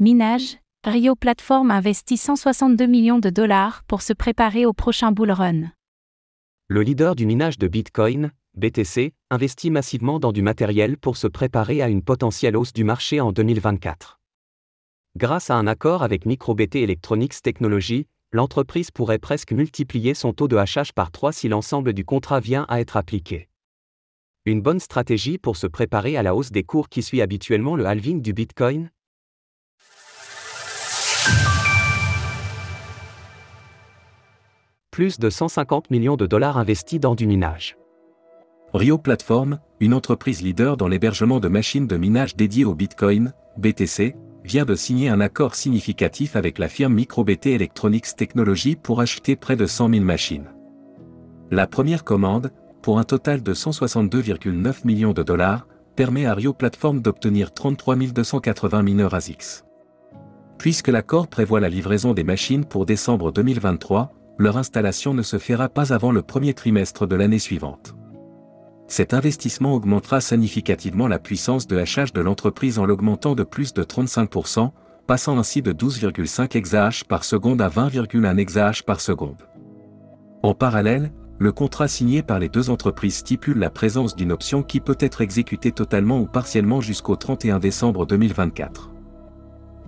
Minage, Rio Platform investit 162 millions de dollars pour se préparer au prochain bull run. Le leader du minage de Bitcoin, BTC, investit massivement dans du matériel pour se préparer à une potentielle hausse du marché en 2024. Grâce à un accord avec MicroBT Electronics Technology, l'entreprise pourrait presque multiplier son taux de hachage par 3 si l'ensemble du contrat vient à être appliqué. Une bonne stratégie pour se préparer à la hausse des cours qui suit habituellement le halving du Bitcoin Plus de 150 millions de dollars investis dans du minage. Rio Platform, une entreprise leader dans l'hébergement de machines de minage dédiées au Bitcoin, BTC, vient de signer un accord significatif avec la firme MicroBT Electronics Technology pour acheter près de 100 000 machines. La première commande, pour un total de 162,9 millions de dollars, permet à Rio Platform d'obtenir 33 280 mineurs ASICS. Puisque l'accord prévoit la livraison des machines pour décembre 2023, leur installation ne se fera pas avant le premier trimestre de l'année suivante. Cet investissement augmentera significativement la puissance de hachage de l'entreprise en l'augmentant de plus de 35%, passant ainsi de 12,5 exahash par seconde à 20,1 exahash par seconde. En parallèle, le contrat signé par les deux entreprises stipule la présence d'une option qui peut être exécutée totalement ou partiellement jusqu'au 31 décembre 2024.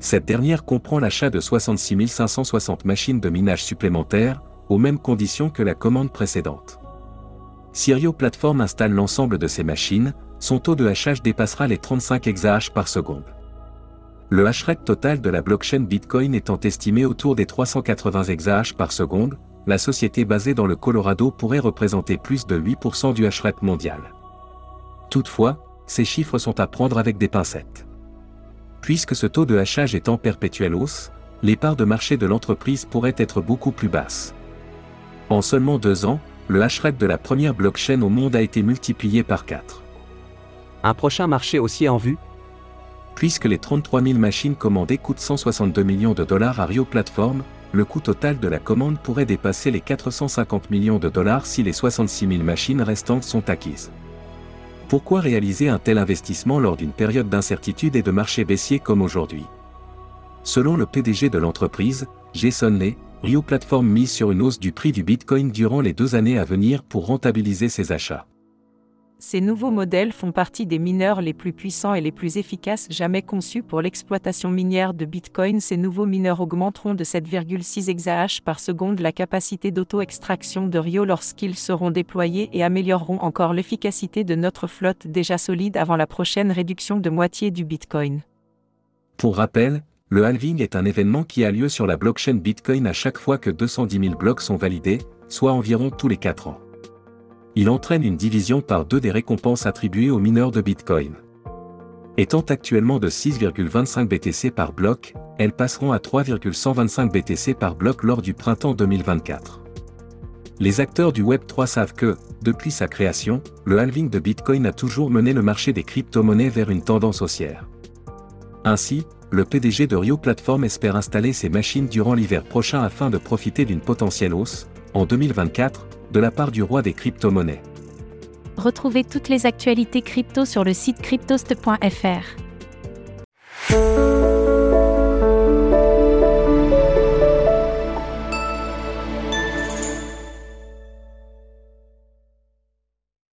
Cette dernière comprend l'achat de 66 560 machines de minage supplémentaires, aux mêmes conditions que la commande précédente. Sirio Platform installe l'ensemble de ces machines, son taux de hachage dépassera les 35 exahash par seconde. Le hashrate total de la blockchain Bitcoin étant estimé autour des 380 exahash par seconde, la société basée dans le Colorado pourrait représenter plus de 8% du hashrate mondial. Toutefois, ces chiffres sont à prendre avec des pincettes. Puisque ce taux de hachage est en perpétuelle hausse, les parts de marché de l'entreprise pourraient être beaucoup plus basses. En seulement deux ans, le hashrate de la première blockchain au monde a été multiplié par 4. Un prochain marché aussi en vue? Puisque les 33 000 machines commandées coûtent 162 millions de dollars à Rio Platform, le coût total de la commande pourrait dépasser les 450 millions de dollars si les 66 000 machines restantes sont acquises. Pourquoi réaliser un tel investissement lors d'une période d'incertitude et de marché baissier comme aujourd'hui? Selon le PDG de l'entreprise, Jason Lee, Rio Platform mise sur une hausse du prix du Bitcoin durant les deux années à venir pour rentabiliser ses achats. Ces nouveaux modèles font partie des mineurs les plus puissants et les plus efficaces jamais conçus pour l'exploitation minière de Bitcoin. Ces nouveaux mineurs augmenteront de 7,6 exahash par seconde la capacité d'auto-extraction de Rio lorsqu'ils seront déployés et amélioreront encore l'efficacité de notre flotte déjà solide avant la prochaine réduction de moitié du Bitcoin. Pour rappel, le halving est un événement qui a lieu sur la blockchain Bitcoin à chaque fois que 210 000 blocs sont validés, soit environ tous les 4 ans. Il entraîne une division par deux des récompenses attribuées aux mineurs de Bitcoin. Étant actuellement de 6,25 BTC par bloc, elles passeront à 3,125 BTC par bloc lors du printemps 2024. Les acteurs du Web3 savent que, depuis sa création, le halving de Bitcoin a toujours mené le marché des crypto-monnaies vers une tendance haussière. Ainsi, le PDG de Rio Platform espère installer ses machines durant l'hiver prochain afin de profiter d'une potentielle hausse, en 2024, de la part du roi des crypto-monnaies. Retrouvez toutes les actualités crypto sur le site cryptost.fr.